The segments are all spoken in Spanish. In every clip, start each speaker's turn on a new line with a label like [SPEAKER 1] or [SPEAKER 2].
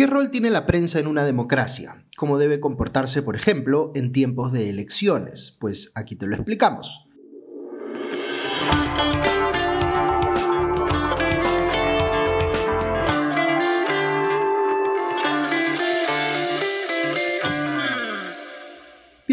[SPEAKER 1] ¿Qué rol tiene la prensa en una democracia? ¿Cómo debe comportarse, por ejemplo, en tiempos de elecciones? Pues aquí te lo explicamos.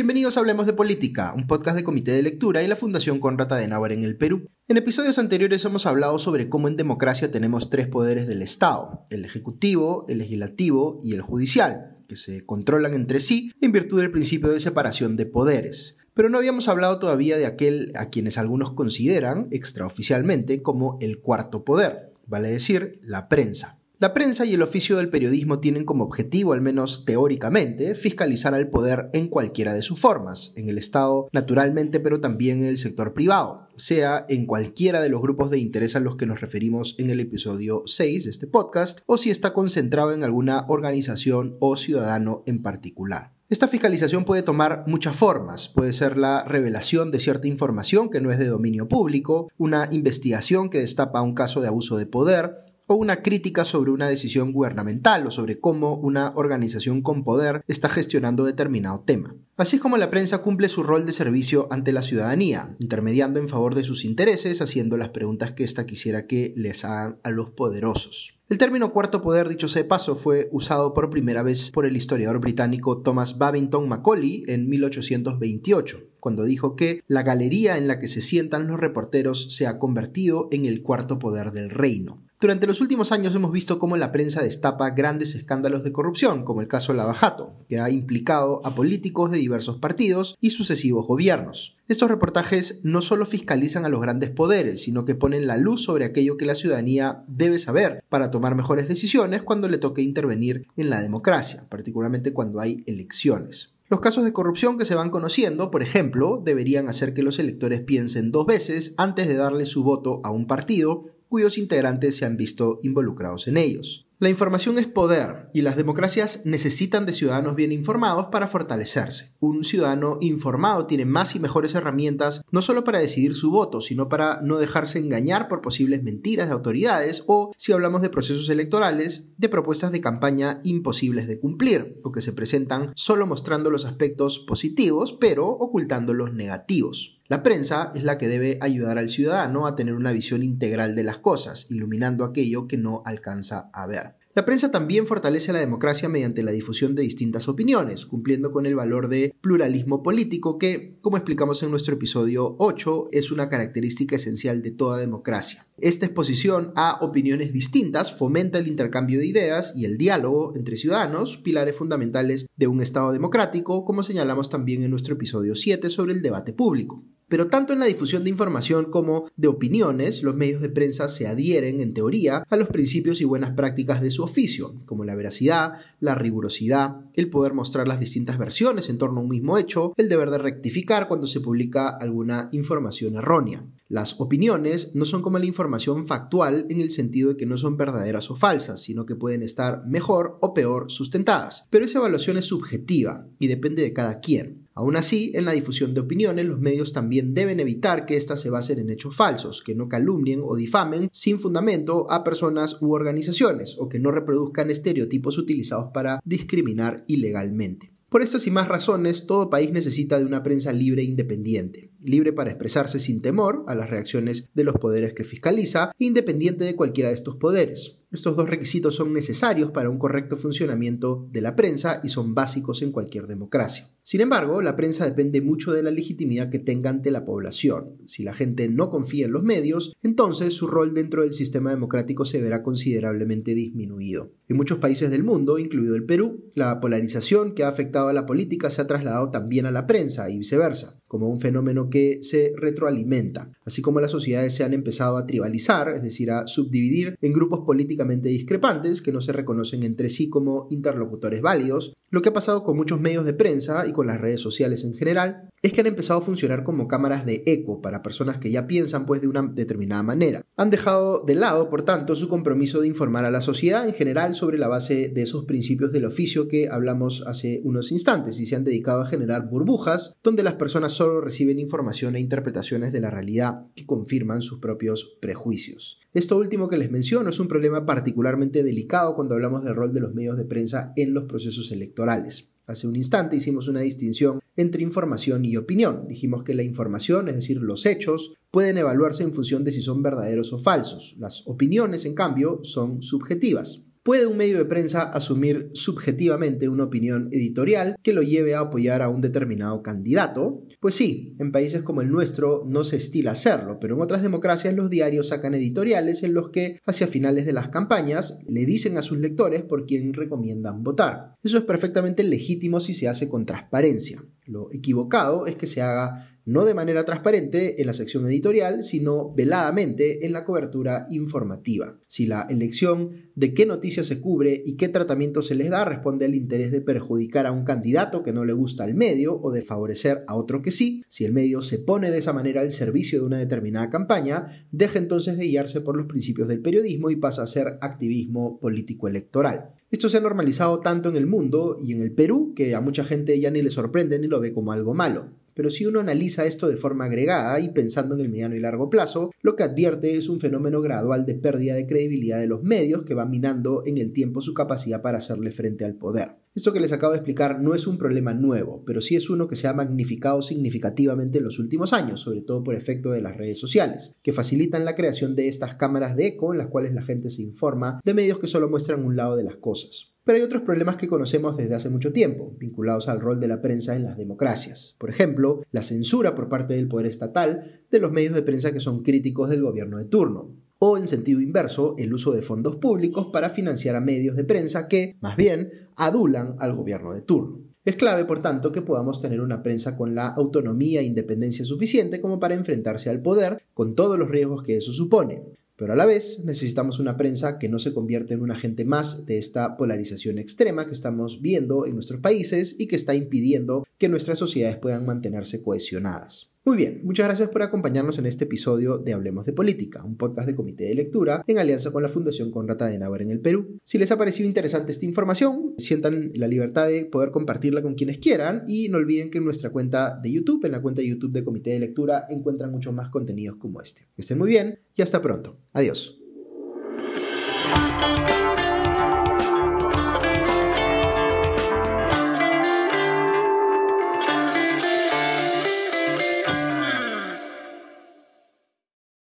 [SPEAKER 1] Bienvenidos a Hablemos de Política, un podcast de Comité de Lectura y la Fundación Conrad Adenauer en el Perú. En episodios anteriores hemos hablado sobre cómo en democracia tenemos tres poderes del Estado, el Ejecutivo, el Legislativo y el Judicial, que se controlan entre sí en virtud del principio de separación de poderes. Pero no habíamos hablado todavía de aquel a quienes algunos consideran, extraoficialmente, como el cuarto poder, vale decir, la prensa. La prensa y el oficio del periodismo tienen como objetivo, al menos teóricamente, fiscalizar al poder en cualquiera de sus formas, en el Estado naturalmente, pero también en el sector privado, sea en cualquiera de los grupos de interés a los que nos referimos en el episodio 6 de este podcast, o si está concentrado en alguna organización o ciudadano en particular. Esta fiscalización puede tomar muchas formas. Puede ser la revelación de cierta información que no es de dominio público, una investigación que destapa un caso de abuso de poder, o una crítica sobre una decisión gubernamental o sobre cómo una organización con poder está gestionando determinado tema. Así como la prensa cumple su rol de servicio ante la ciudadanía, intermediando en favor de sus intereses, haciendo las preguntas que ésta quisiera que les hagan a los poderosos. El término cuarto poder, dicho sea de paso, fue usado por primera vez por el historiador británico Thomas Babington Macaulay en 1828, cuando dijo que la galería en la que se sientan los reporteros se ha convertido en el cuarto poder del reino. Durante los últimos años hemos visto cómo la prensa destapa grandes escándalos de corrupción, como el caso Lavajato, que ha implicado a políticos de diversos partidos y sucesivos gobiernos. Estos reportajes no solo fiscalizan a los grandes poderes, sino que ponen la luz sobre aquello que la ciudadanía debe saber para tomar mejores decisiones cuando le toque intervenir en la democracia, particularmente cuando hay elecciones. Los casos de corrupción que se van conociendo, por ejemplo, deberían hacer que los electores piensen dos veces antes de darle su voto a un partido cuyos integrantes se han visto involucrados en ellos. La información es poder y las democracias necesitan de ciudadanos bien informados para fortalecerse. Un ciudadano informado tiene más y mejores herramientas no solo para decidir su voto, sino para no dejarse engañar por posibles mentiras de autoridades o, si hablamos de procesos electorales, de propuestas de campaña imposibles de cumplir, o que se presentan solo mostrando los aspectos positivos pero ocultando los negativos. La prensa es la que debe ayudar al ciudadano a tener una visión integral de las cosas, iluminando aquello que no alcanza a ver. La prensa también fortalece la democracia mediante la difusión de distintas opiniones, cumpliendo con el valor de pluralismo político que, como explicamos en nuestro episodio 8, es una característica esencial de toda democracia. Esta exposición a opiniones distintas fomenta el intercambio de ideas y el diálogo entre ciudadanos, pilares fundamentales de un Estado democrático, como señalamos también en nuestro episodio 7 sobre el debate público. Pero tanto en la difusión de información como de opiniones, los medios de prensa se adhieren, en teoría, a los principios y buenas prácticas de su oficio, como la veracidad, la rigurosidad, el poder mostrar las distintas versiones en torno a un mismo hecho, el deber de rectificar cuando se publica alguna información errónea. Las opiniones no son como la información factual en el sentido de que no son verdaderas o falsas, sino que pueden estar mejor o peor sustentadas. Pero esa evaluación es subjetiva y depende de cada quien. Aún así, en la difusión de opiniones, los medios también deben evitar que éstas se basen en hechos falsos, que no calumnien o difamen sin fundamento a personas u organizaciones, o que no reproduzcan estereotipos utilizados para discriminar ilegalmente. Por estas y más razones, todo país necesita de una prensa libre e independiente, libre para expresarse sin temor a las reacciones de los poderes que fiscaliza, independiente de cualquiera de estos poderes. Estos dos requisitos son necesarios para un correcto funcionamiento de la prensa y son básicos en cualquier democracia. Sin embargo, la prensa depende mucho de la legitimidad que tenga ante la población. Si la gente no confía en los medios, entonces su rol dentro del sistema democrático se verá considerablemente disminuido. En muchos países del mundo, incluido el Perú, la polarización que ha afectado a la política se ha trasladado también a la prensa y viceversa como un fenómeno que se retroalimenta, así como las sociedades se han empezado a tribalizar, es decir, a subdividir en grupos políticamente discrepantes que no se reconocen entre sí como interlocutores válidos, lo que ha pasado con muchos medios de prensa y con las redes sociales en general, es que han empezado a funcionar como cámaras de eco para personas que ya piensan pues de una determinada manera. Han dejado de lado, por tanto, su compromiso de informar a la sociedad en general sobre la base de esos principios del oficio que hablamos hace unos instantes y se han dedicado a generar burbujas donde las personas solo reciben información e interpretaciones de la realidad que confirman sus propios prejuicios. Esto último que les menciono es un problema particularmente delicado cuando hablamos del rol de los medios de prensa en los procesos electorales. Hace un instante hicimos una distinción entre información y opinión. Dijimos que la información, es decir, los hechos, pueden evaluarse en función de si son verdaderos o falsos. Las opiniones, en cambio, son subjetivas. ¿Puede un medio de prensa asumir subjetivamente una opinión editorial que lo lleve a apoyar a un determinado candidato? Pues sí, en países como el nuestro no se estila hacerlo, pero en otras democracias los diarios sacan editoriales en los que, hacia finales de las campañas, le dicen a sus lectores por quién recomiendan votar. Eso es perfectamente legítimo si se hace con transparencia. Lo equivocado es que se haga no de manera transparente en la sección editorial, sino veladamente en la cobertura informativa. Si la elección de qué noticias se cubre y qué tratamiento se les da responde al interés de perjudicar a un candidato que no le gusta al medio o de favorecer a otro que sí, si el medio se pone de esa manera al servicio de una determinada campaña, deja entonces de guiarse por los principios del periodismo y pasa a ser activismo político electoral. Esto se ha normalizado tanto en el mundo y en el Perú que a mucha gente ya ni le sorprende ni lo ve como algo malo. Pero si uno analiza esto de forma agregada y pensando en el mediano y largo plazo, lo que advierte es un fenómeno gradual de pérdida de credibilidad de los medios que va minando en el tiempo su capacidad para hacerle frente al poder. Esto que les acabo de explicar no es un problema nuevo, pero sí es uno que se ha magnificado significativamente en los últimos años, sobre todo por efecto de las redes sociales, que facilitan la creación de estas cámaras de eco en las cuales la gente se informa de medios que solo muestran un lado de las cosas. Pero hay otros problemas que conocemos desde hace mucho tiempo, vinculados al rol de la prensa en las democracias. Por ejemplo, la censura por parte del poder estatal de los medios de prensa que son críticos del gobierno de turno. O en sentido inverso, el uso de fondos públicos para financiar a medios de prensa que, más bien, adulan al gobierno de turno. Es clave, por tanto, que podamos tener una prensa con la autonomía e independencia suficiente como para enfrentarse al poder, con todos los riesgos que eso supone. Pero a la vez necesitamos una prensa que no se convierta en un agente más de esta polarización extrema que estamos viendo en nuestros países y que está impidiendo que nuestras sociedades puedan mantenerse cohesionadas. Muy bien, muchas gracias por acompañarnos en este episodio de Hablemos de Política, un podcast de comité de lectura en alianza con la Fundación Conrata de Navarra en el Perú. Si les ha parecido interesante esta información, sientan la libertad de poder compartirla con quienes quieran y no olviden que en nuestra cuenta de YouTube, en la cuenta de YouTube de Comité de Lectura, encuentran muchos más contenidos como este. Que estén muy bien y hasta pronto. Adiós.